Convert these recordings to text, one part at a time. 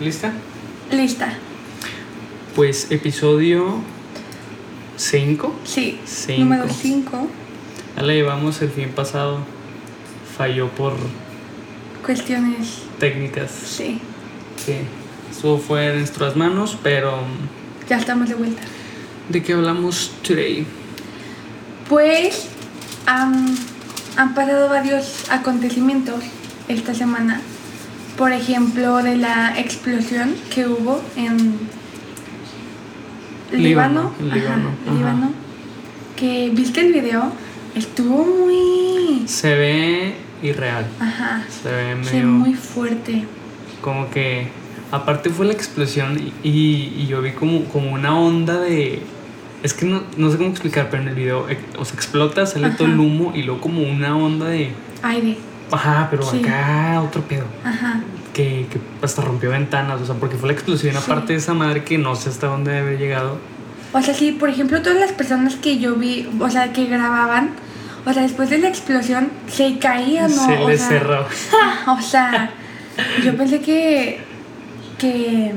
¿Lista? Lista. Pues episodio 5. Sí. Cinco. Número 5. Ya la llevamos el fin pasado. Falló por Cuestiones. técnicas Sí. que estuvo fuera de nuestras manos, pero Ya estamos de vuelta. ¿de qué hablamos today? Pues han, han pasado varios acontecimientos esta semana. Por ejemplo, de la explosión que hubo en Líbano, Líbano. en Ajá, Líbano, ajá. Líbano. Que viste el video, estuvo muy. Se ve irreal. Ajá. Se ve medio muy fuerte. como que aparte fue la explosión y, y- yo vi como, como una onda de es que no, no sé cómo explicar pero en el video o sea explota sale todo el humo y luego como una onda de Aire. Ajá pero Sí. acá otro pedo Ajá. que, que hasta rompió ventanas o sea porque fue la explosión Sí. aparte de esa madre que no sé hasta dónde haber llegado O sea, sí, por ejemplo, todas las personas que yo vi, o sea, que grababan, o sea, después de la explosión se caían, ¿no? se o le sea, cerró O sea, yo pensé que. que.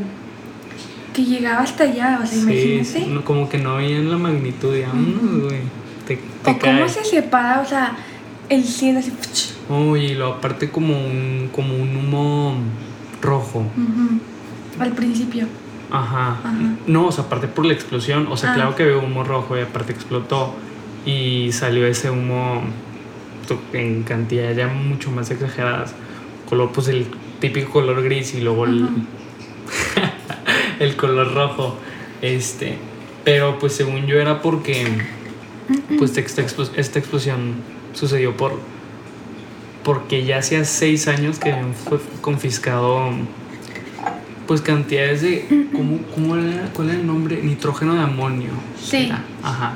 que llegaba hasta allá, o sea, sí, imagínate. no, como que no veían la magnitud vámonos, güey te, te o cómo se separa, o sea, el cielo así. Uy, y lo aparte como un como un humo rojo Al principio. Ajá. Ajá. No, o sea, aparte por la explosión, o sea, Ah. claro que veo humo rojo y aparte explotó y salió ese humo en cantidades ya mucho más exageradas. Color, pues el típico color gris y luego el, el color rojo. Este, pero pues según yo era porque pues esta, explos- esta explosión sucedió por porque ya hacía seis años que habían fue confiscado pues cantidades de ¿cómo, cómo era, cuál era el nombre nitrógeno de amonio. Sí. era, ajá.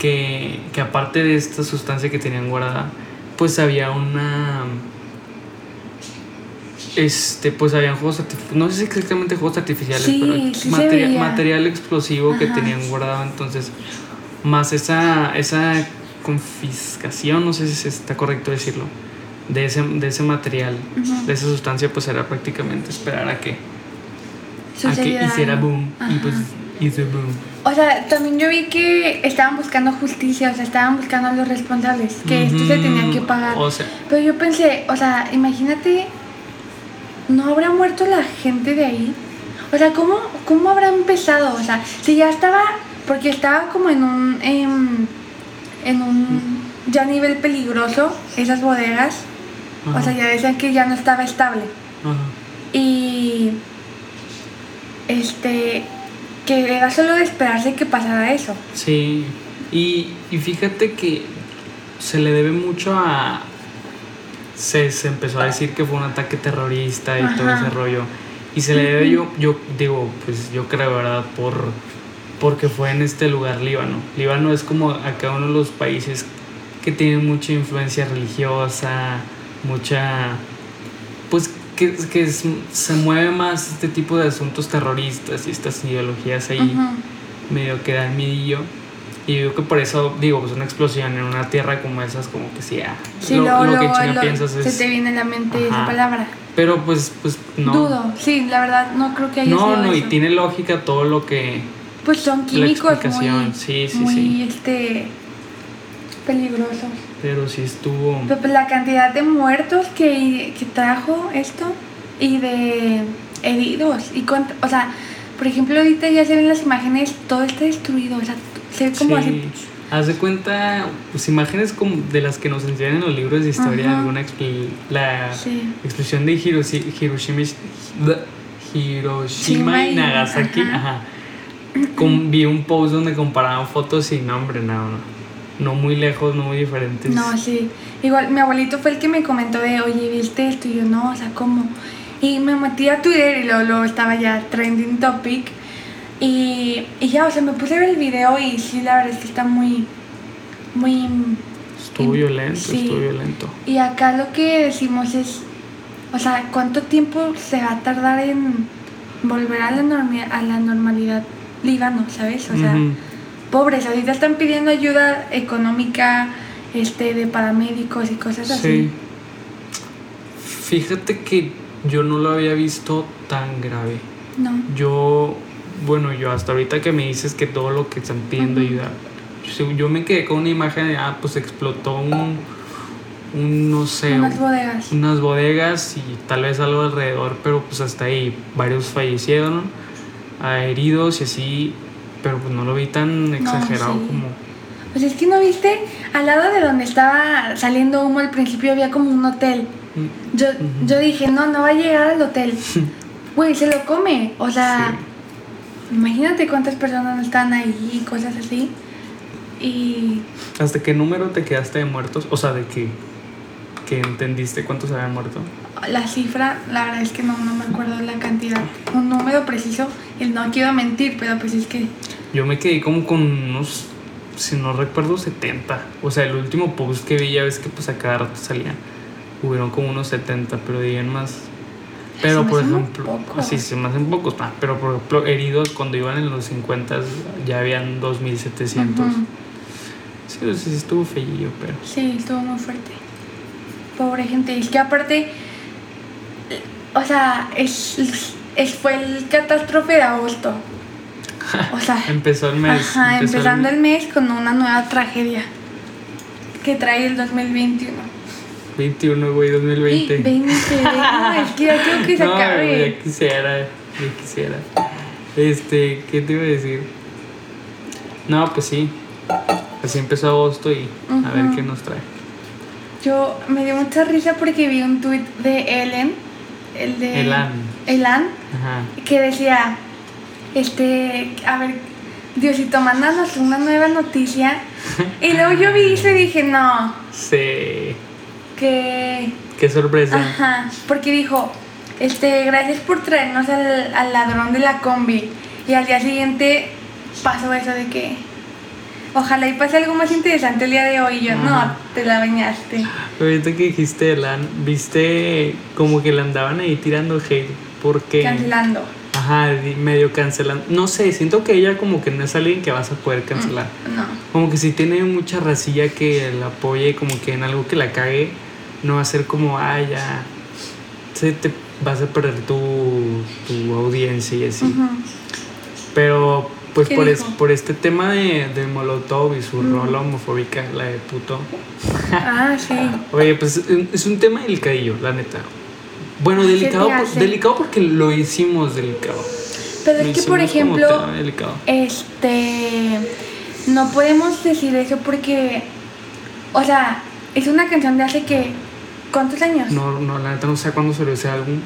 Que, que aparte de esta sustancia que tenían guardada pues había una este pues habían juegos no sé si exactamente juegos artificiales Sí, pero sí materia- material explosivo que tenían guardado. Entonces más esa esa confiscación no sé si está correcto decirlo de ese, de ese material de esa sustancia pues era prácticamente esperar a que a que hiciera boom y pues hizo boom O sea, también yo vi que estaban buscando justicia, o sea, estaban buscando a los responsables, que esto se tenía que pagar. o sea Pero yo pensé, o sea, imagínate, ¿no habrá muerto la gente de ahí? O sea, ¿cómo, cómo habrá empezado? O sea, si ya estaba, porque estaba como en un, em, en un ya nivel peligroso, esas bodegas, o sea, ya decían que ya no estaba estable. ajá. Y, este, que era solo de esperarse que pasara eso. Sí, y, y fíjate que se le debe mucho a... Se, se empezó a decir que fue un ataque terrorista y todo ese rollo. Y se le debe, yo, yo digo, pues yo creo, ¿verdad? Por, porque fue en este lugar, Líbano. Líbano es como acá uno de los países que tienen mucha influencia religiosa, mucha... Pues que, que es- se mueve más este tipo de asuntos terroristas y estas ideologías ahí Ujú. medio que dan midillo. Y yo creo que por eso, digo, pues una explosión en una tierra como esas, como que sí, ah, Sí, lo, luego, lo que lo- piensas se es. te viene a la mente esa Ajá. palabra. Pero pues, pues no. Dudo, sí, la verdad no creo que haya No, sido no, y eso. tiene lógica todo lo que. Pues son químicos explicación, muy, sí, sí, muy sí. este peligrosos. Pero sí estuvo. Pero pues la cantidad de muertos que, que trajo esto y de heridos y cuánto- o sea, por ejemplo ahorita ya se ven las imágenes, todo está destruido, o sea, se ve como sí. así. Haz de cuenta, pues imágenes como de las que nos enseñan en los libros de historia, Ajá. alguna la Sí. explosión de Hiroshi- Hiroshima, Hiroshima y Nagasaki. ajá. Ajá. Vi un post donde comparaban fotos y no, hombre, no, no. No muy lejos, no muy diferentes. No, sí. Igual mi abuelito fue el que me comentó de, oye, ¿viste esto? Y yo, no, o sea, ¿cómo? Y me metí a Twitter y luego, luego estaba ya trending topic. Y, y ya, o sea, me puse a ver el video y sí, la verdad es que está muy, muy... Estuvo y- violento, sí. estuvo violento. Y acá lo que decimos es, o sea, ¿cuánto tiempo se va a tardar en volver a la, normi- a la normalidad Líbano, ¿sabes? O sea. Pobres, ahorita están pidiendo ayuda económica, este, de paramédicos y cosas así. Sí. Fíjate que yo no lo había visto tan grave. No. Yo, bueno, yo hasta ahorita que me dices que todo lo que están pidiendo Ujú. ayuda, yo, me quedé con una imagen de, ah, pues explotó un, un no sé, Unas un- bodegas. unas bodegas y tal vez algo alrededor, pero pues hasta ahí varios fallecieron, heridos y así, pero pues no lo vi tan exagerado sí. como... Pues es que no viste, al lado de donde estaba saliendo humo al principio había como un hotel. Mm, Yo, yo dije, no, no va a llegar al hotel. Güey, se lo come. O sea, imagínate cuántas personas están ahí y cosas así. Y ¿Hasta qué número te quedaste de muertos? O sea, de que, que entendiste cuántos habían muerto. la cifra, la verdad es que no, no me acuerdo la cantidad. Un número preciso, y no quiero mentir, pero pues es que Yo me quedé como con unos, si no recuerdo, 70. O sea, el último post que vi ya ves que pues a cada rato salían. Hubieron como unos 70, pero dirían más. Pero Se por ejemplo, sí, se me hacen pocos, ah, pero por ejemplo, heridos cuando iban en los 50 ya habían 2700. Ujú. Sí, o sea, sí estuvo feillo, pero. Sí, estuvo muy fuerte. Pobre gente. Es que aparte, o sea, es- fue el catástrofe de agosto. O sea, Empezó el mes. ajá, empezó empezando el mes con una nueva tragedia que trae el 2021. 21, güey, 2020. 20, no, es que ya creo que se No, acabe. ya quisiera, ya quisiera. Este, ¿qué te iba a decir? No, pues sí. Así empezó agosto y a ver qué nos trae. Yo me dio mucha risa porque vi un tuit de Ellen, el de Elan. Elan, Ajá. que decía, este, a ver, Diosito, mándanos una nueva noticia. Y luego yo vi eso y dije, no, Sí. que, Qué sorpresa. ajá, porque dijo, este, gracias por traernos al, al ladrón de la combi. Y al día siguiente pasó eso de que, ojalá y pase algo más interesante el día de hoy. Yo, no, te la bañaste. Ahorita que dijiste Elan, viste como que le andaban ahí tirando hate. Porque. Cancelando. Ajá, di- medio cancelando. No sé, siento que ella como que no es alguien que vas a poder cancelar. No. Como que si tiene mucha racilla que la apoye, como que en algo que la cague, no va a ser como, ah, ya, se te vas a perder tu, tu audiencia y así. Ujú. Pero, pues ¿Qué por, es- por este tema de, de Molotov y su Mm. rola homofóbica, la de puto. Ah, sí. Oye, pues es un tema delicadillo, la neta. Bueno, ¿Qué te delicado, delicado porque lo hicimos delicado. Pero Lo es que, por ejemplo, este, no podemos decir eso porque, o sea, es una canción de hace que, ¿cuántos años? No, no, la neta no sé cuándo salió ese álbum,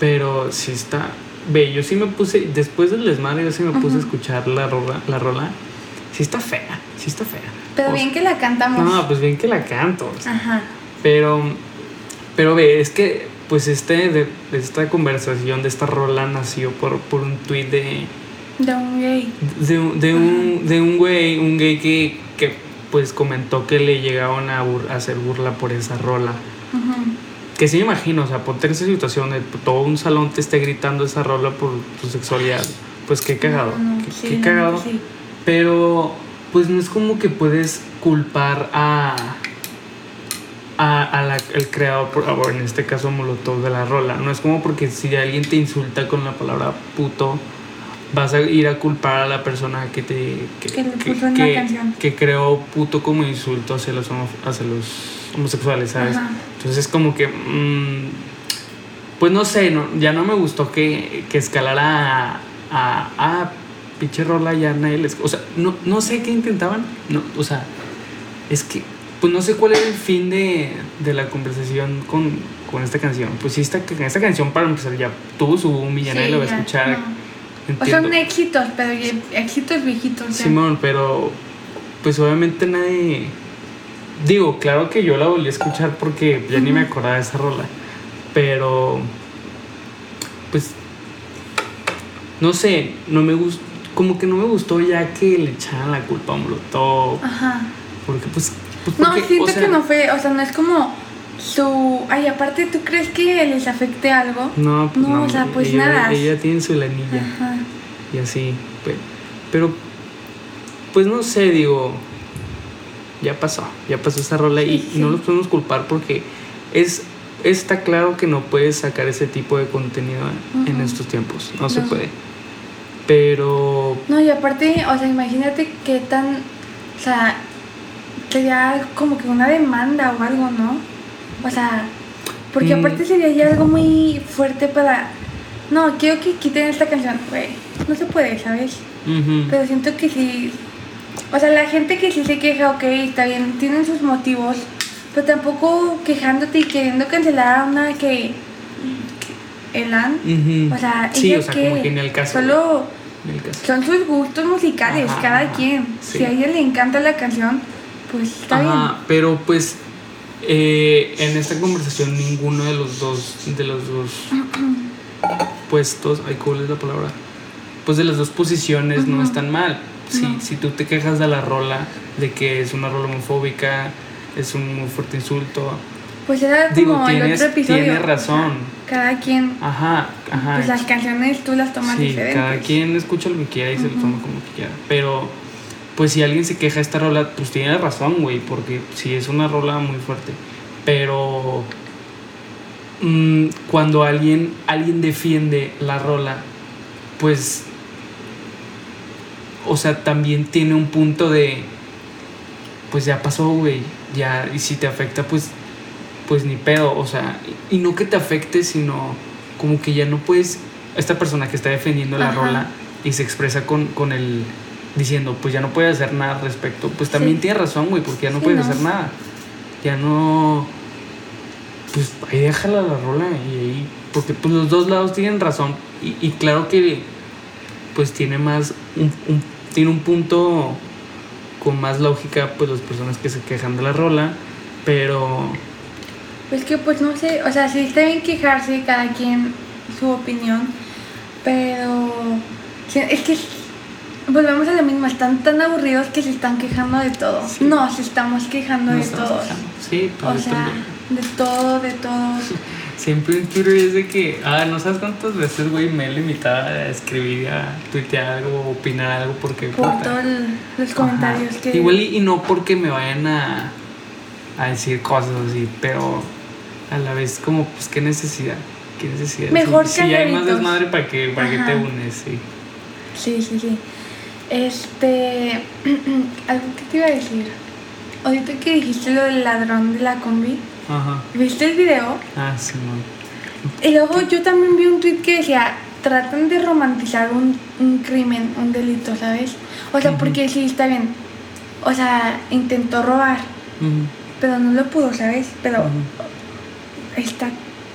pero sí está. Ve, yo sí me puse, después del desmadre, yo sí me puse a escuchar la rola, la rola. Sí está fea, sí está fea. Pero O bien que la cantamos. No, pues bien que la canto. o sea, Ajá. Pero, pero ve, es que, pues este, de, de esta conversación de esta rola nació por, por un tweet de, De un gay. de, un- de un, de un güey, un gay que, que pues comentó que le llegaban a, bur- a hacer burla por esa rola. Que sí me imagino, o sea, ponte en esa situación de todo un salón te esté gritando esa rola por tu sexualidad. Pues qué cagado, No, no, qué, sí, qué la cagado. sí. Pero pues no es como que puedes culpar a, a, a la- al creador, por, o en este caso Molotov de la rola. No es como porque si alguien te insulta con la palabra puto, vas a ir a culpar a la persona que te Que en la canción. que creó puto como insulto hacia los, homo- hacia los homosexuales, ¿sabes? Ajá. Entonces como que... mm, pues no sé, no, ya no me gustó que, que escalara a... a, a pinche rola ya nadie les... O sea, no, no sé qué intentaban. No, o sea, es que... Pues no sé cuál era el fin de, de la conversación con, con esta canción. Pues sí, esta, esta canción para empezar ya tuvo su nadie Sí, la va a escuchar. no. O son éxitos, pero éxitos viejitos. ya. Simón, pero pues obviamente nadie... Digo, claro que yo la volví a escuchar porque ya ni me acordaba de esa rola. Pero... Pues... No sé, no me gustó... Como que no me gustó ya que le echaran la culpa a Molotov. Ajá. Porque pues... pues, No, siento o sea, que no fue, o sea, no es como su... Ay, aparte, ¿tú crees que les afecte algo? No, pues No, no, o sea, pues ella, nada. ella tiene su lanilla. Ajá. y así. Pero, pero, pues no sé, digo, ya pasó, ya pasó esa rola y, Sí, no los podemos culpar porque es está claro que no puedes sacar ese tipo de contenido en Ujú. estos tiempos, no, se No. puede. Pero No, y aparte, o sea, imagínate qué tan. O sea, sería como que una demanda o algo, ¿no? O sea, porque Mm. aparte sería ya algo muy fuerte para. No, quiero que quiten esta canción, güey. No se puede, ¿sabes? Pero siento que sí. O sea, la gente que sí se queja, ok, está bien, tienen sus motivos. Pero tampoco quejándote y queriendo cancelar a una que. que Elan. ujú. O sea, sí, ella o sea, que como que en el caso. Solo son sus gustos musicales, Ajá, cada quien. sí. Si a ella le encanta la canción, pues está Ajá, pero pues eh, en esta conversación ninguno de los dos, de los dos puestos, ay, ¿cuál es la palabra? Pues de las dos posiciones no están mal. Si, No. si tú te quejas de la rola, de que es una rola homofóbica, es un muy fuerte insulto, bien. Pues era como digo, el tienes, otro episodio. tienes razón. Cada quien, Ajá, ajá. pues las canciones tú las tomas Sí, diferentes. cada quien escucha lo que quiera y se lo toma como que quiera. Pero, pues si alguien se queja de esta rola, pues tiene razón, güey, porque sí es una rola muy fuerte. Pero mm, cuando alguien, alguien defiende la rola, pues, o sea, también tiene un punto de, pues ya pasó, güey, ya, y si te afecta, pues, pues ni pedo, o sea, y no que te afecte, sino como que ya no puedes, esta persona que está defendiendo la rola y se expresa con, con el, diciendo, pues ya no puedes hacer nada al respecto, pues también Sí. tiene razón, güey, porque ya no Sí, puedes no. hacer nada, ya no, pues ahí déjala la rola y ahí, porque pues los dos lados tienen razón y, y claro que pues tiene más, un, un- tiene un punto con más lógica pues las personas que se quejan de la rola, pero Pues que pues no sé, o sea, sí está bien quejarse cada quien su opinión, pero es que volvemos a lo mismo, están tan aburridos que se están quejando de todo. Sí. No, se estamos quejando de estamos todo. quejando. Sí, pues O yo sea, también. de todo, de todo. Siempre en Twitter es de que, ah, no sabes cuántas veces, güey, me he limitado a escribir, a tuitear algo, opinar algo, porque... Por todos los comentarios Ajá. que... Igual y, y no porque me vayan a, a decir cosas así, pero a la vez como, pues, qué necesidad, qué necesidad. Mejor si, si hay más desmadre, ¿para que para qué te unes? Sí. Sí, sí, sí. Este... algo que te iba a decir. Ahorita que dijiste lo del ladrón de la combi, Ajá. ¿viste el video? Ah, sí, no. Y luego yo también vi un tweet que decía, tratan de romantizar un, un crimen, un delito, ¿sabes? O sea, porque sí, está bien. O sea, intentó robar, pero no lo pudo, ¿sabes? Pero está...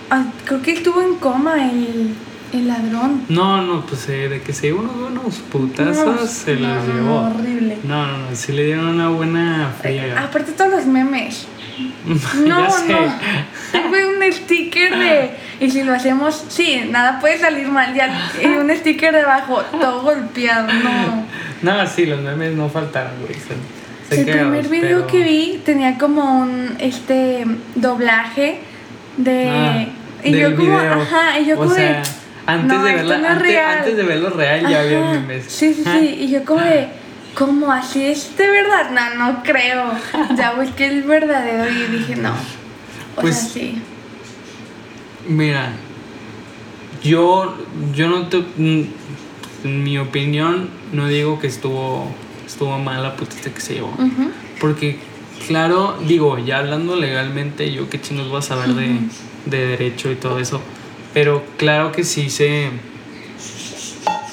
ah, creo que estuvo en coma el, el ladrón. No, no, pues eh, de que se dio unos buenos putazos, No, se no, los llevó. no, horrible. No, no, no, sí le dieron una buena friega. Aparte todos los memes. No, no. Tuve un sticker de. Y si lo hacemos, sí, nada puede salir mal. Ya, y un sticker debajo, todo golpeado. No. No, sí, los memes no faltaron, güey. El primer video pero- que vi tenía como un este doblaje de. Ah, y yo como, ajá, y yo como sea, de. Antes no, de verla, no es antes, de verlo real ya había Ajá. memes. Sí, sí, sí. Y yo como de, ¿cómo así es de verdad? No, no creo. Ya busqué el verdadero y dije, no. O Pues- sea, sí. Mira, yo, yo no te. En mi opinión, no digo que estuvo, estuvo mal la putita que se llevó. Porque, claro, digo, ya hablando legalmente, yo qué chinos voy a saber de, de derecho y todo eso. Pero claro que sí se.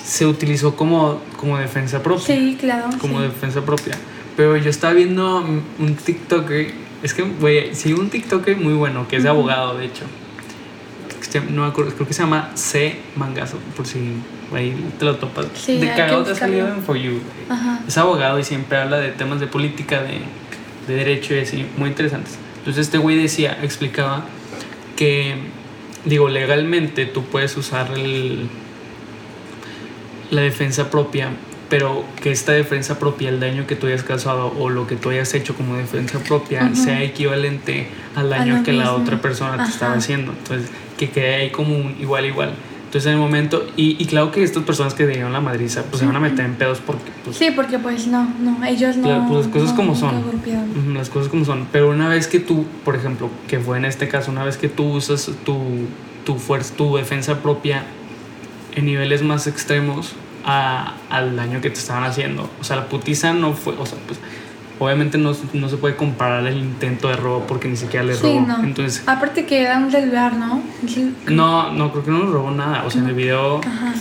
Se utilizó como, como defensa propia. Sí, claro. como sí. defensa propia. Pero yo estaba viendo un TikToker, es que, güey, sí, un TikToker muy bueno, que es de Ujú. abogado, de hecho. No me acuerdo, creo que se llama C. Mangazo, por si ahí te lo topas. Sí, de cagado que te ha salido en For You. Ajá. Es abogado y siempre habla de temas de política, de, de derecho y así, muy interesantes. Entonces este güey decía, explicaba que, digo, legalmente tú puedes usar el, la defensa propia, pero que esta defensa propia, el daño que tú hayas causado o lo que tú hayas hecho como defensa propia, sea equivalente al daño que la otra persona te estaba haciendo. Entonces, que quede ahí como un igual igual. Entonces en el momento, y, y claro que estas personas que dieron la madriza, pues se van a meter en pedos porque pues, Sí, porque pues no, no, ellos no. Claro, pues las cosas no- como son. Las cosas como son. Pero una vez que tú, por ejemplo, que fue en este caso, una vez que tú usas tu, tu fuerza, tu defensa propia en niveles más extremos a- al daño que te estaban haciendo. O sea, la putiza no fue, o sea, pues obviamente no, no se puede comparar el intento de robo porque ni siquiera le Sí, robó. no. Entonces, Aparte que era un celular, ¿no? No, no, creo que no le robó nada. O sea, en el video Ajá.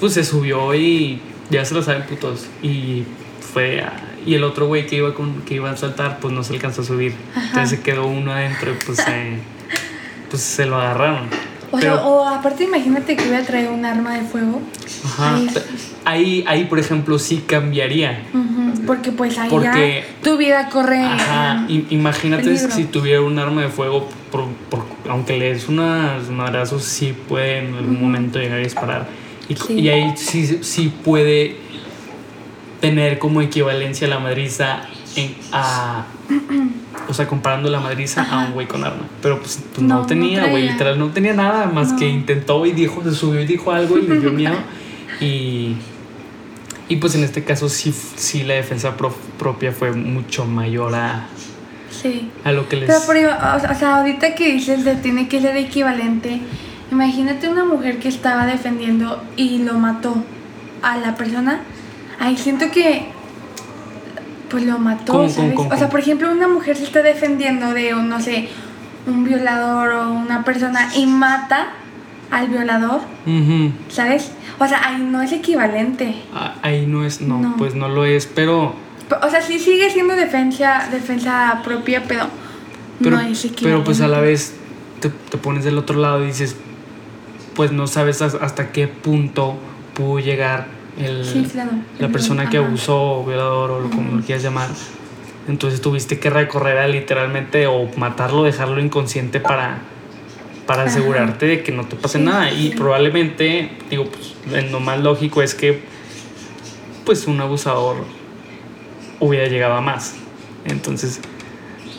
pues se subió y ya se lo saben putos. Y fue. Y el otro güey que iba con, que iba a saltar, pues no se alcanzó a subir. Entonces se quedó uno adentro y pues pues se lo agarraron. O Pero, sea, o aparte imagínate que hubiera traído un arma de fuego. ajá, ahí- ahí, ahí, por ejemplo, sí cambiaría. Porque pues ahí Porque- ya tu vida corre. Ajá, imagínate peligro. si tuviera un arma de fuego, por, por- aunque le des unos madrazos, sí puede en algún momento llegar a disparar. Y, Sí. y ahí sí, sí puede tener como equivalencia la madriza en, a. O sea, comparando la madriza a un güey con arma. Pero pues, pues no, No, no tenía, güey. traía. literal, no tenía nada más No. que intentó y dijo, se subió y dijo algo y le dio miedo. Y. Y pues en este caso sí, sí la defensa pro- propia fue mucho mayor a, Sí. a lo que les... Pero por, o sea, ahorita que dices de tiene que ser equivalente, imagínate una mujer que estaba defendiendo y lo mató a la persona. Ahí siento que pues lo mató, ¿Cómo, ¿sabes? cómo, o sea, por ejemplo, una mujer se está defendiendo de un, no sé, un violador o una persona y mata al violador. ¿sabes? O sea, ahí no es equivalente. Ah, Ahí no es, no, No. pues no lo es, pero... O sea, sí sigue siendo defensa, defensa propia, pero, Pero, no es equivalente. pero pues a la vez te, te pones del otro lado y dices, pues no sabes has- hasta qué punto pudo llegar el, Sí, claro. la persona que abusó, violador o como lo quieras llamar. Entonces tuviste que recorrer a literalmente o matarlo, dejarlo inconsciente para, para Ajá. asegurarte de que no te pase Sí, nada. Y sí. probablemente, digo, pues lo más lógico es que pues un abusador hubiera llegado a más. Entonces,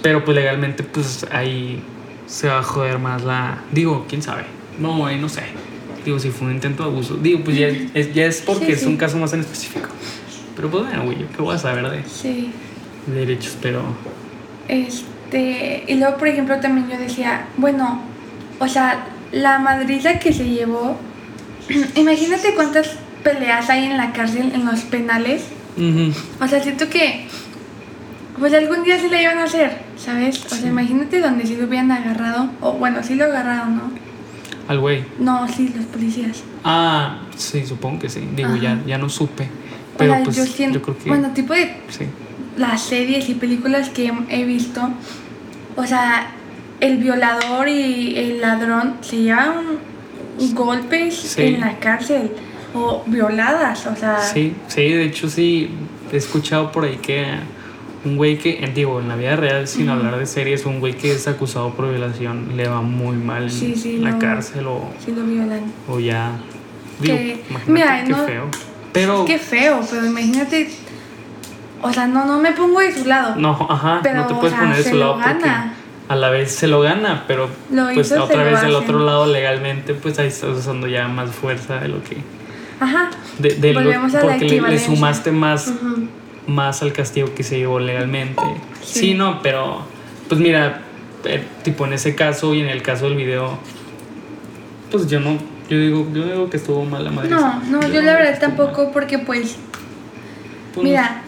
pero pues legalmente pues ahí se va a joder más la... Digo, quién sabe. No, ahí no sé. Digo, si fue un intento de abuso. Digo, pues ya es, ya es porque Sí, es un caso más en específico. Pero pues bueno, güey, yo qué voy a saber de, Sí. de derechos, pero... Este, y luego, por ejemplo, también yo decía, bueno, o sea, la madriza que se llevó, imagínate cuántas peleas hay en la cárcel, en los penales. O sea, siento que, pues algún día sí la iban a hacer, ¿sabes? O Sí. sea, imagínate donde sí lo hubieran agarrado, o bueno, sí lo agarraron, ¿no? Al güey. No, sí, los policías. Ah, sí, supongo que sí. Digo, ya, Ajá. ya no supe. O Pero sea, pues yo creo que... bueno, tipo de sí. las series y películas que he visto, o sea, el violador y el ladrón se llevan golpes Sí. en la cárcel o violadas, o sea, Sí, sí, de hecho sí, he escuchado por ahí que un güey que, digo, en la vida real, sin hablar de series, un güey que es acusado por violación le va muy mal Sí, la cárcel o, sí lo violan. o ya... Digo, Que- imagínate mira, qué no- feo. Pero... Qué feo, pero imagínate, o sea, no, no me pongo de su lado. No, ajá, Pero, no te o puedes sea, poner de su lado porque a la vez se lo gana, pero Lo pues hizo, otra vez del otro lado legalmente, pues ahí estás usando ya más fuerza de lo que... Ajá. De, de lo- a la porque le- sumaste más, Ujú. Más al castigo que se llevó legalmente. Sí, Sí. no, pero pues mira, eh, tipo en ese caso y en el caso del video, pues yo no, yo digo, yo digo que estuvo mal la madre. No, no, yo la verdad tampoco porque pues Mira,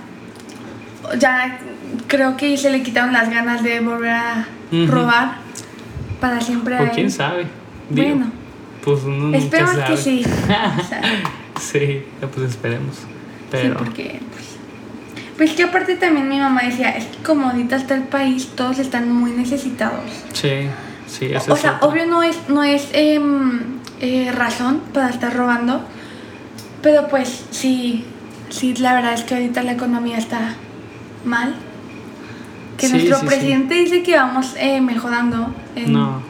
ya creo que se le quitaron las ganas de volver a robar para siempre O él. quién sabe. Digo, Bueno, pues uno nunca esperemos sabe. que sí. Sí, pues esperemos. Pero Sí, porque pues, que aparte también mi mamá decía, es que como ahorita está el país, todos están muy necesitados. sí, sí, eso O sea, cierto. obvio no es, no es em, eh, razón para estar robando, pero pues sí, sí, la verdad es que ahorita la economía está mal. Que Sí, nuestro sí, sí. presidente dice que vamos eh, mejorando. en- No,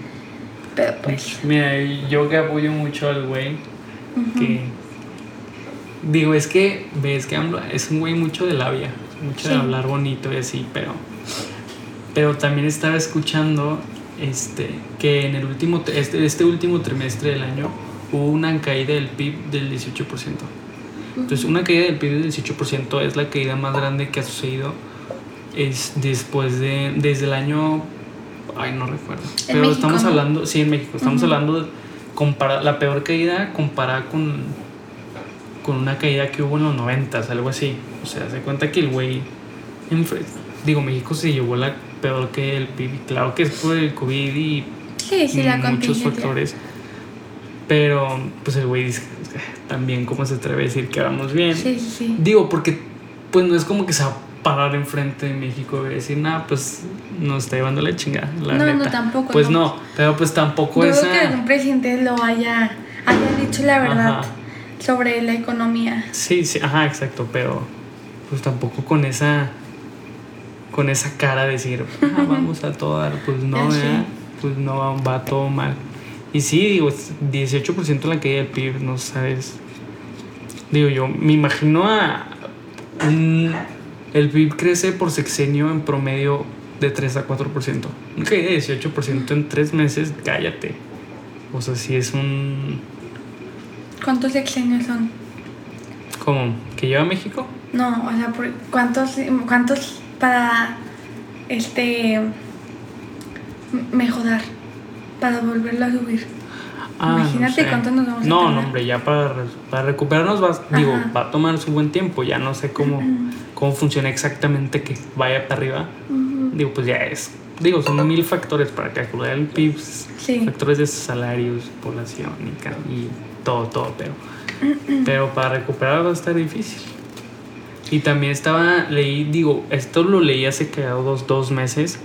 Pero pues, mira, yo que apoyo mucho al güey que digo, es que ves que es un güey mucho de labia, mucho de hablar bonito y así, pero pero también estaba escuchando este que en el último este, este último trimestre del año hubo una caída del PIB del 18%. Entonces, una caída del PIB del 18% es la caída más grande que ha sucedido es después de, desde el año, ay, no recuerdo. Pero México, estamos ¿no? hablando, sí, en México, estamos hablando de la peor caída comparada con, con una caída que hubo en los 90, algo así. O sea, se cuenta que el güey, digo, México se llevó la peor caída del PIB. Claro que es por el COVID y Sí, sí, la muchos factores. Pero, pues el güey dice, también, ¿cómo se atreve a decir que vamos bien? Sí, sí, sí. Digo, porque, pues no es como que se va a parar enfrente de México y decir, nada, pues nos está llevando la chingada, la No, no, tampoco, Pues no. no, pero pues tampoco Dudo esa. que algún presidente lo haya, haya dicho la verdad Ajá. Sobre la economía. Sí, sí, ajá, exacto, pero pues tampoco con esa con esa cara de decir, ah, vamos a todo dar, pues no. ¿verdad? pues no va, todo mal. Y sí, digo, es 18% la caída del PIB, no sabes. Digo, yo me imagino a un- el PIB crece por sexenio en promedio de 3 a 4%. Una caída de 18% en 3 meses, cállate. O sea, si es un ¿Cuántos sexenios son? como que lleva México. No, o sea, por- ¿cuántos, cuántos para este mejorar? Para volverlo a subir. Ah, no Imagínate sé. cuánto nos vamos a No, tardar. no, hombre, ya para, para recuperarnos va, digo, va a tomar su buen tiempo. Ya no sé cómo, cómo funciona exactamente que vaya para arriba. Digo, pues ya es. Digo, son mil factores para calcular el PIB. Sí. Factores de salarios, población y, y todo, todo, pero. Pero para recuperar va a estar difícil. Y también estaba, leí, digo, esto lo leí hace que dos, dos meses,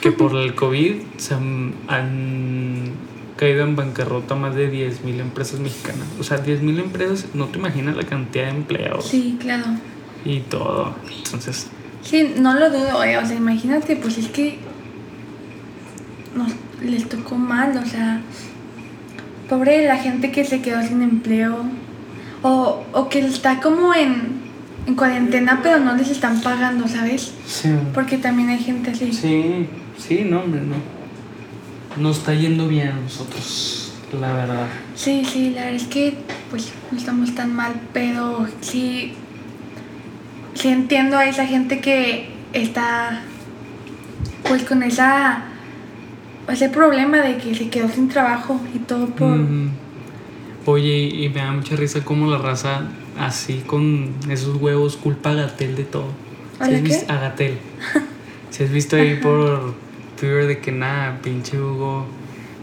que por el COVID se han, han caído en bancarrota más de 10.000 empresas mexicanas. O sea, 10.000 empresas, no te imaginas la cantidad de empleados Sí, claro. y todo. Entonces, Sí, no lo dudo, eh, o sea, imagínate, pues es que nos, les tocó mal, o sea, pobre la gente que se quedó sin empleo, o, o que está como en, en cuarentena, pero no les están pagando, ¿sabes? sí, Porque también hay gente así. sí, sí, no, hombre, no. Nos está yendo bien a nosotros, la verdad. Sí, sí, la verdad es que pues no estamos tan mal, pero sí, sí entiendo a esa gente que está pues con esa ese problema de que se quedó sin trabajo y todo por Mm. Oye, y me da mucha risa cómo la raza, así con esos huevos, culpa a Gatel de todo. ¿A ¿Sí la has qué? visto? A Gatel. Si has visto ahí por Twitter de que nada, pinche Hugo,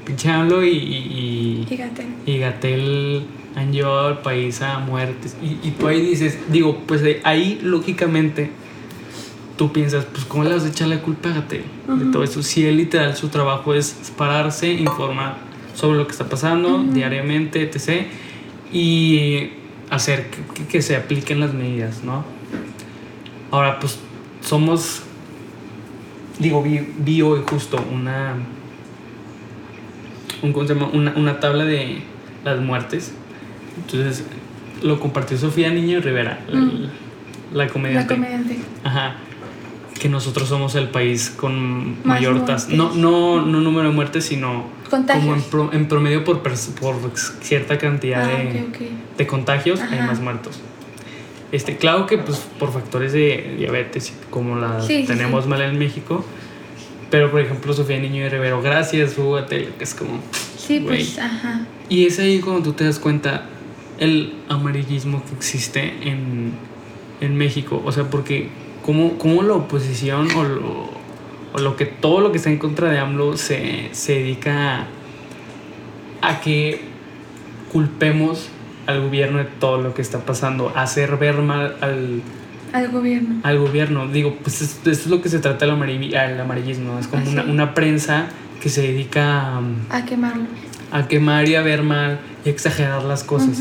pinche AMLO y, y, y- fíjate. y Gatel han llevado al país a muertes. Y, y tú ahí dices, digo, pues ahí lógicamente tú piensas, pues ¿cómo le vas a echar la culpa a Gatel de todo eso? Si él literal su trabajo es pararse, informar sobre lo que está pasando diariamente, etc. Y hacer que, se apliquen las medidas, ¿no? Ahora, pues somos, digo, vi, vi hoy justo una, un, ¿cómo se llama? una, una tabla de las muertes. Entonces, lo compartió Sofía Niño Rivera, la- Mm. la, La comediante. comediante. Ajá. Que nosotros somos el país con Más mayor tasa. No, no, no número de muertes, sino Contagios. como en, pro- en promedio por, por cierta cantidad Ah, de, ok, ok. de contagios hay Ajá. más muertos. Este, claro que pues por factores de diabetes como la Sí, tenemos sí. mal en México. Pero por ejemplo Sofía Niño de Rivero, gracias, Atelio, que es como... Sí, Güey. pues, ajá. Y es ahí cuando tú te das cuenta el amarillismo que existe en, en México. O sea, porque cómo, cómo la oposición o lo, o lo que todo lo que está en contra de AMLO se, se dedica a, a que culpemos al gobierno de todo lo que está pasando, a hacer ver mal al, Al gobierno. al gobierno. Digo, pues es- esto es lo que se trata el, amarill- el amarillismo. Es como Ah, una, sí. una prensa que se dedica a A quemarlo. a quemar y a ver mal y a exagerar las cosas.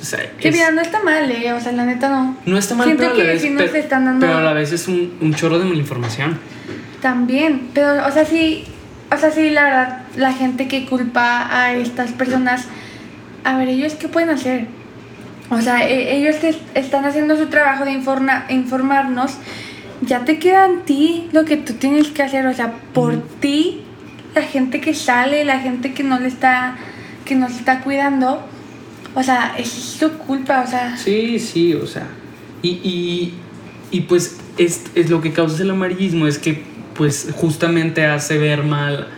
O sea, Que mira, no está mal, eh. O sea, la neta no. no está mal, siento pero a la que vez, sí nos pero, están dando- pero a la vez es un, un chorro de malinformación. También, pero, o sea, sí, o sea, sí, la verdad, la gente que culpa a estas personas, a ver, ellos qué pueden hacer. O sea, e- ellos que están haciendo su trabajo de informa- informarnos, ya te queda en ti lo que tú tienes que hacer, o sea, por ti, la gente que sale, la gente que no le está que nos está cuidando, o sea, es su culpa, o sea. Sí, sí, o sea. Y, y, y pues es, es lo que causa el amarillismo, es que pues justamente hace ver mal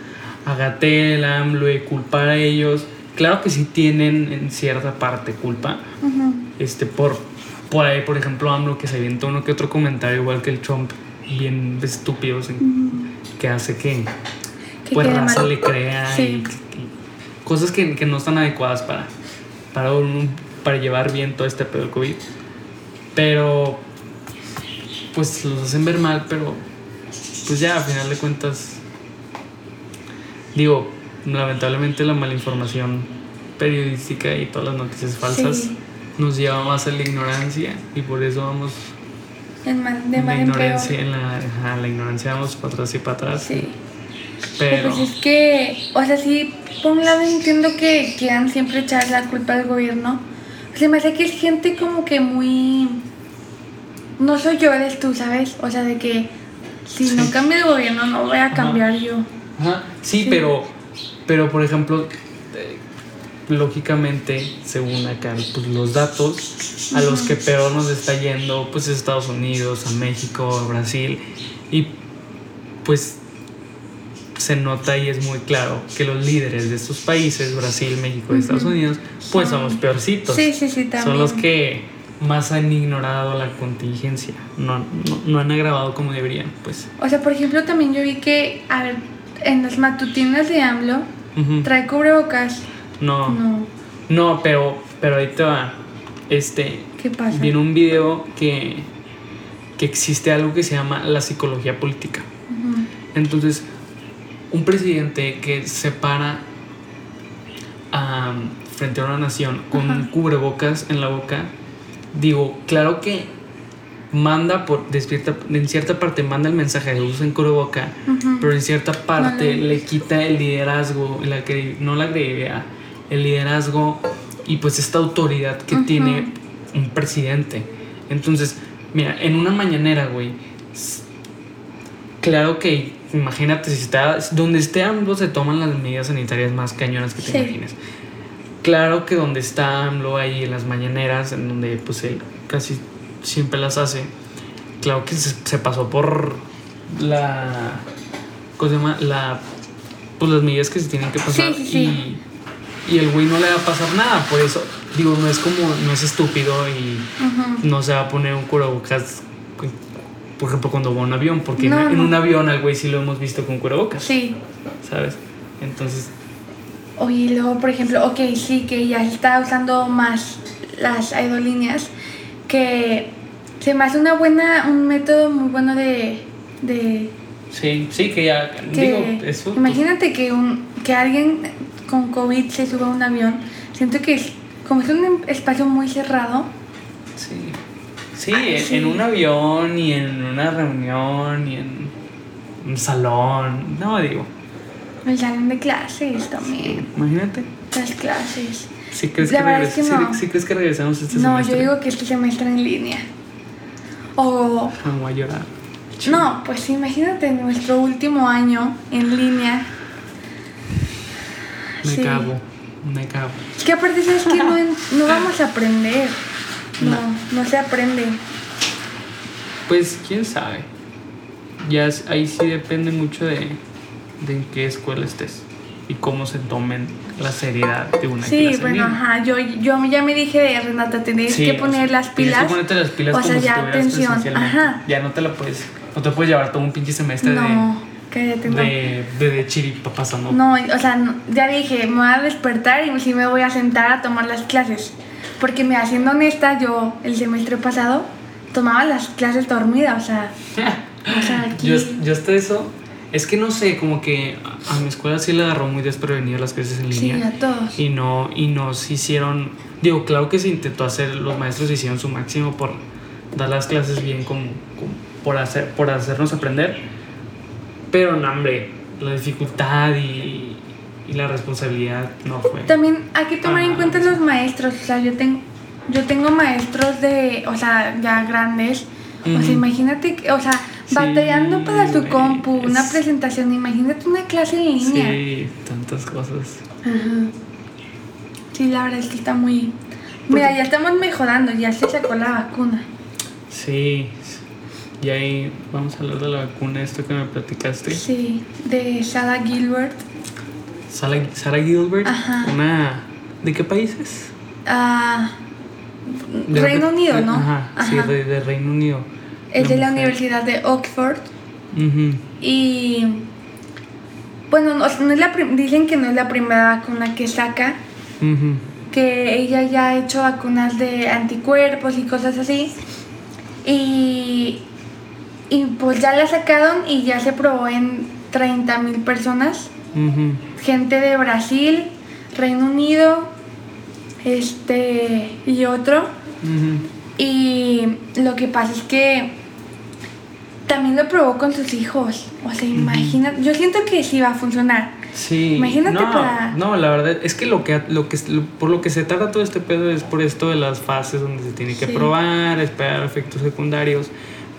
a Gatel, a AMLO y culpar a ellos. Claro que sí tienen en cierta parte culpa. Este, por, por ahí, por ejemplo, AMLO que se avienta uno que otro comentario, igual que el Trump, bien estúpidos, que hace que, Que pues raza mal. le crea Sí. y, y cosas que, que no están adecuadas para, para, un- para llevar bien todo este pedo del COVID. Pero, pues los hacen ver mal, pero, pues ya, a final de cuentas, digo, lamentablemente la malinformación periodística y todas las noticias falsas Sí. nos lleva más a la ignorancia y por eso vamos de la en ignorancia, en la, ajá, la ignorancia vamos para atrás y para atrás. Sí. Pero, Pues es que, o sea, sí, por un lado entiendo que quieran siempre echar la culpa al gobierno. Se me hace que es gente como que muy... No soy yo, eres tú, ¿sabes? O sea, de que si Sí. no cambia el gobierno, no voy a Ajá. cambiar yo. Ajá, sí, Sí. pero, pero por ejemplo, eh, lógicamente, según acá, pues los datos a los que peor nos está yendo, pues es Estados Unidos, a México, a Brasil, y pues se nota y es muy claro que los líderes de estos países, Brasil, México y Estados. Unidos, pues Son- somos peorcitos. Sí, sí, sí, también. Son los que más han ignorado la contingencia, no, no, no han agravado como deberían, pues. O sea, por ejemplo, también yo vi que, a ver, en las matutinas de AMLO, trae cubrebocas. No. No, No, pero, pero ahí te va. Este, ¿qué pasa? viene un video que, que existe algo que se llama la psicología política. Entonces, un presidente que se para frente a una nación con Ajá. cubrebocas en la boca, digo, claro que manda por, de cierta, en cierta parte manda el mensaje de usen cubreboca, Ujú. pero en cierta parte le quita el liderazgo, la cre- no la credibilidad, el liderazgo y pues esta autoridad que tiene un presidente. Entonces, mira, en una mañanera, güey, claro que imagínate si está, donde esté AMLO se toman las medidas sanitarias más cañonas que te Sí. imagines. Claro que donde está AMLO ahí en las mañaneras, en donde pues él casi siempre las hace, claro que se, se pasó por la. ¿Cómo se llama? La. Pues las medidas que se tienen que pasar. Sí, sí. Y, y el güey no le va a pasar nada. Por eso, digo, no es como. No es estúpido y no se va a poner un cubrebocas. Por ejemplo, cuando va a un avión, porque en- No, en, no. un avión al güey sí lo hemos visto con cubrebocas, Sí. ¿sabes? Entonces, Oye, luego, por ejemplo, ok, sí, que ya está usando más las aerolíneas, que se me hace una buena, un método muy bueno de... de sí, sí, que ya. que, digo, eso. imagínate que, un, que alguien con COVID se suba a un avión, siento que es, como es un espacio muy cerrado, Sí. Sí, Ay, en- sí. en un avión y en una reunión y en un salón. No, digo, el salón de clases también, imagínate. las clases. Si crees, La que, verdad es que regres- no. sí- sí crees que regresamos este No, semestre? yo digo que este semestre en línea. O Ah, voy a llorar. No, pues imagínate nuestro último año en línea. Me Sí. cago, me cago. Es que aparte sabes que no, no vamos a aprender. No, No. no se aprende. Pues quién sabe. Ya es- ahí sí depende mucho de, de en qué escuela estés y cómo se tomen la seriedad de una Sí, clase en bueno, ajá. Yo, yo ya me dije Renata, tenés Sí, que o poner sea, las tienes pilas. que ponerte las pilas o sea, como si ya atención. Ajá. Ya no te la puedes, no te puedes llevar todo un pinche semestre No, cállate, no. de, de, de chiripa pasando. No, o sea, no- ya dije, me voy a despertar y sí me voy a sentar a tomar las clases. Porque, mira, siendo honesta, yo el semestre pasado tomaba las clases dormida, o sea, o sea, aquí... Yo, yo hasta eso, es que no sé, como que a, a mi escuela sí le agarró muy desprevenido las clases en sí, línea. a todos. y no y nos hicieron digo claro que se intentó hacer los maestros hicieron su máximo por dar las clases bien como, como por hacer por hacernos aprender pero no hombre la dificultad y, y la responsabilidad no fue También hay que tomar en cuenta los maestros, o sea, yo tengo yo tengo maestros de, o sea, ya grandes. O sea, imagínate, que- o sea, Sí, batallando para su compu, una es- presentación, imagínate una clase en línea. sí tantas cosas Ajá. Sí, la verdad es que está muy... Mira, ya estamos mejorando, ya se sacó la vacuna. Sí. Y ahí vamos a hablar de la vacuna, esto que me platicaste. Sí, de Sarah Gilbert. Sarah, Sarah Gilbert, Ajá. una... ¿De qué países? Ah, De- Reino Unido, ¿no? Ajá, sí, de, de Reino Unido. es de la. Universidad de Oxford. Y bueno, no, no es la dicen que no es la primera vacuna que saca, que ella ya ha hecho vacunas de anticuerpos y cosas así. Y, y pues ya la sacaron y ya se probó en 30 mil Gente de Brasil, Reino Unido, este y otro. Y lo que pasa es que también lo probó con sus hijos. O sea, imagínate, yo siento que sí va a funcionar. Sí. Imagínate no, para- No, la verdad es que lo que, lo que lo- por lo que se tarda todo este pedo es por esto de las fases donde se tiene que Sí. probar, esperar efectos secundarios.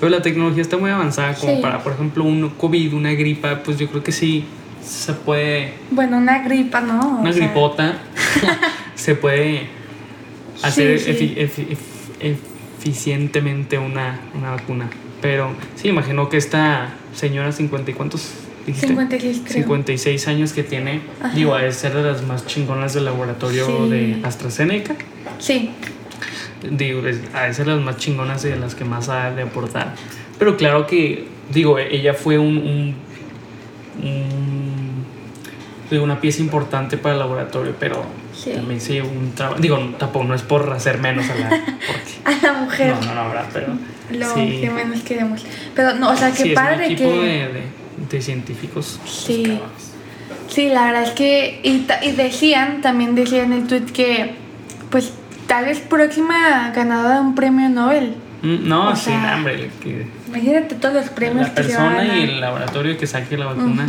Pero la tecnología está muy avanzada como Sí. para, por ejemplo, un COVID, una gripa, pues yo creo que sí se puede Bueno, una gripa, ¿no? O una sea, gripota se puede hacer Sí, sí. efi- efi- ef- eficientemente una, una vacuna. Pero sí, imagino que esta señora, 50 y cuántos dijiste? 56 creo. 56 años que tiene, Ajá. digo, a ser de las más chingonas del laboratorio Sí. de AstraZeneca. Sí, Digo, es- ha de ser las más chingonas y de las que más ha de aportar. Pero claro que, digo, ella fue un, un- un- una pieza importante para el laboratorio, pero Sí. también se llevó un trabajo. Digo, tampoco no es por hacer menos a la. Porque, a la mujer. no, no, no, ¿verdad? Pero. Lo sí, que menos queremos. Pero no, o sea, qué sí, padre es un equipo que. de, de, de científicos. pues, Sí. Sí, la verdad es que. Y, decían, también decían en el tweet que. Pues tal vez próxima ganadora de un premio Nobel. Mm, No, O sí, sea, hambre. Que Imagínate todos los premios la que se van a persona y el laboratorio que saque la vacuna.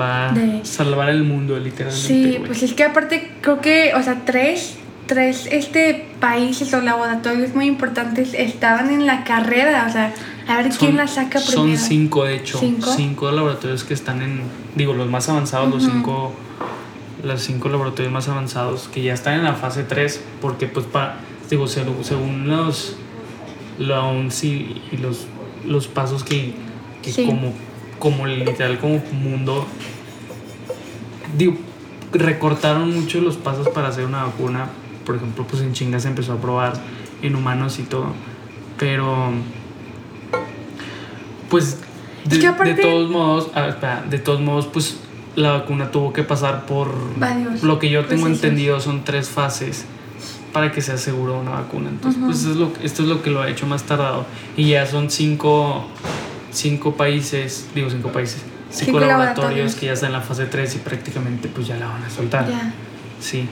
Va De- a salvar el mundo, literalmente. Sí, pues es que aparte creo que, o sea, tres, tres este, países o laboratorios muy importantes estaban en la carrera, o sea, a ver quién la saca Son primero. cinco, de hecho. ¿Cinco? ¿Cinco? laboratorios que están en. Digo, los más avanzados, los cinco. Los cinco laboratorios más avanzados que ya están en la fase 3, porque, pues, pa, digo, se- según los. La ONCI y los, los pasos que, que Sí. como, como literal, como mundo. Digo, recortaron mucho los pasos para hacer una vacuna. Por ejemplo, pues en chinga se empezó a probar en humanos y todo. Pero pues de, aparte- de todos modos, espera, de todos modos, pues la vacuna tuvo que pasar por Varios lo que yo tengo procesos. entendido son tres fases para que se asegure una vacuna. Entonces, Ujú. pues es lo, esto es lo que lo ha hecho más tardado. Y ya son cinco, cinco países, digo cinco países, cinco, Cinco laboratorios, laboratorios. que ya están en la fase 3 y prácticamente pues ya la van a soltar. Ya. Sí.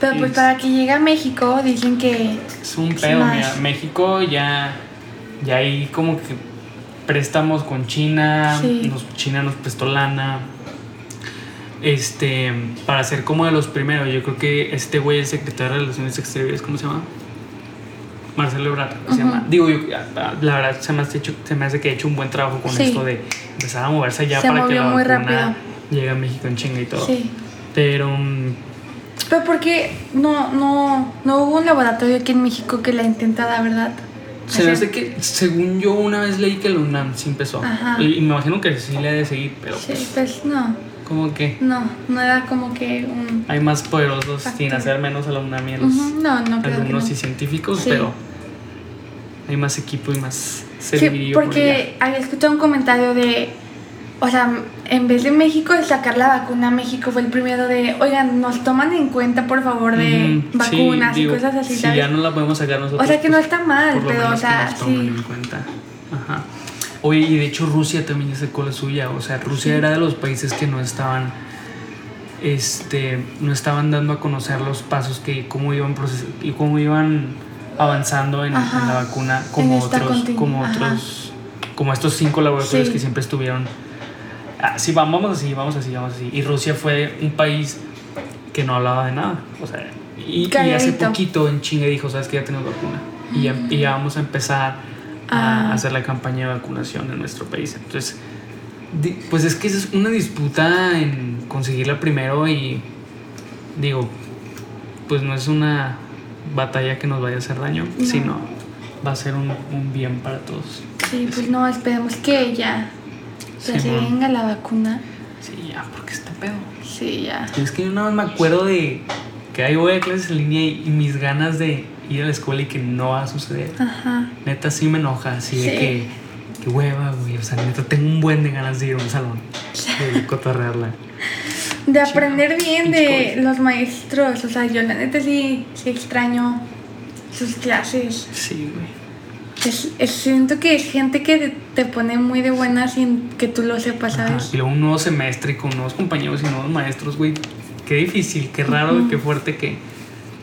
Pero pues Es- para que llegue a México dicen que Es un pedo, mira, México ya, ya hay como que préstamos con China, Sí. nos, China nos prestó lana, este, para ser como de los primeros, yo creo que este güey, el secretario de Relaciones Exteriores, ¿cómo se llama? Marcelo Ebrard, se llama. Digo, yo, la verdad se me, hace hecho, se me hace que ha hecho un buen trabajo con Sí. esto de empezar a moverse allá Se para que la muy vacuna llegue a México en chinga y todo. sí. Pero mm, Pero porque no, no, no hubo un laboratorio aquí en México que la intentara, ¿verdad? Se me hace que, según yo, una vez leí que la UNAM sí empezó. Ajá. Y, me imagino que sí le ha de seguir, pero Sí, pues, pues no, como que no, no era como que un... hay más poderosos Factor. sin hacer menos a la UNAM y a los No, no creo que no. y científicos, Sí. pero hay más equipo y más Sí, servidillo por allá. porque había escuchado un comentario de, o sea, en vez de México de sacar la vacuna, México fue el primero de, oigan, nos toman en cuenta por favor de sí, vacunas digo, y cosas así, Si ¿sabes? ya no la podemos sacar nosotros. o sea que no pues, está mal, pero o sea, nos sí. en cuenta. Ajá. Oye, y de hecho Rusia también ya sacó la suya. O sea, Rusia Sí. era de los países que no estaban. Este. no estaban dando a conocer los pasos que cómo iban proces- y cómo iban avanzando en, en la vacuna como otros. como otros. como estos cinco laboratorios Sí. que siempre estuvieron. Ah, sí, vamos vamos así, vamos así, vamos así. Y Rusia fue un país que no hablaba de nada. O sea, y, y hace poquito en chinga dijo, ¿sabes que Ya tenemos vacuna. Y ya, y ya vamos a empezar a Ah. hacer la campaña de vacunación en nuestro país. Entonces, pues es que es una disputa en conseguirla primero y digo, pues no es una batalla que nos vaya a hacer daño, No. sino va a ser un, un bien para todos. Sí, pues no, esperemos que ya, ya se venga la vacuna. Sí, ya, porque está pedo. Sí, ya. Es que yo nada más me acuerdo de que ahí voy a clases en línea y, y mis ganas de ir a la escuela y que no va a suceder. Ajá. Neta sí me enoja, así de que, que hueva, güey. O sea, neta tengo un buen de ganas de ir a un salón, de cotorrearla. De aprender bien de los maestros. O sea, yo la neta sí, sí extraño sus clases. Sí, güey. Es, es- siento que es gente que te, pone muy de buenas sin que tú lo sepas, Ajá, ¿sabes? Y luego un nuevo semestre con nuevos compañeros y nuevos maestros, güey. Qué difícil, qué raro y Ujú. qué fuerte que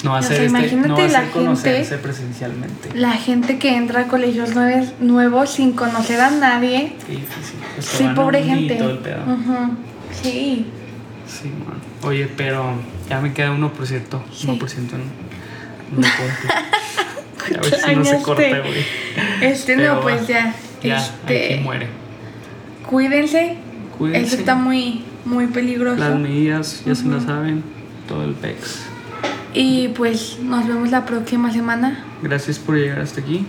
no va a O ser sea, este, imagínate no va a la ser conocerse gente- presencialmente. La gente que entra a colegios nueve- nuevos sin conocer a nadie. Qué difícil. Pues Sí, pobre gente. todo el pedo. Ujú. Sí. Sí, man. Oye, pero ya me queda 1%, Sí. 1% en, en la cuenta. A ver si no se corta, güey. Este Pero no, pues ya. Ya, este, aquí muere. Cuídense. Cuídense. Eso está muy, muy peligroso. Las medidas ya se las saben. Todo el pex. Y pues nos vemos la próxima semana. Gracias por llegar hasta aquí.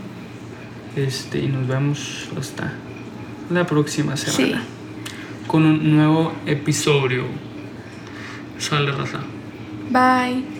Este, y nos vemos hasta la próxima semana. Sí. Con un nuevo episodio. Sale raza. Bye.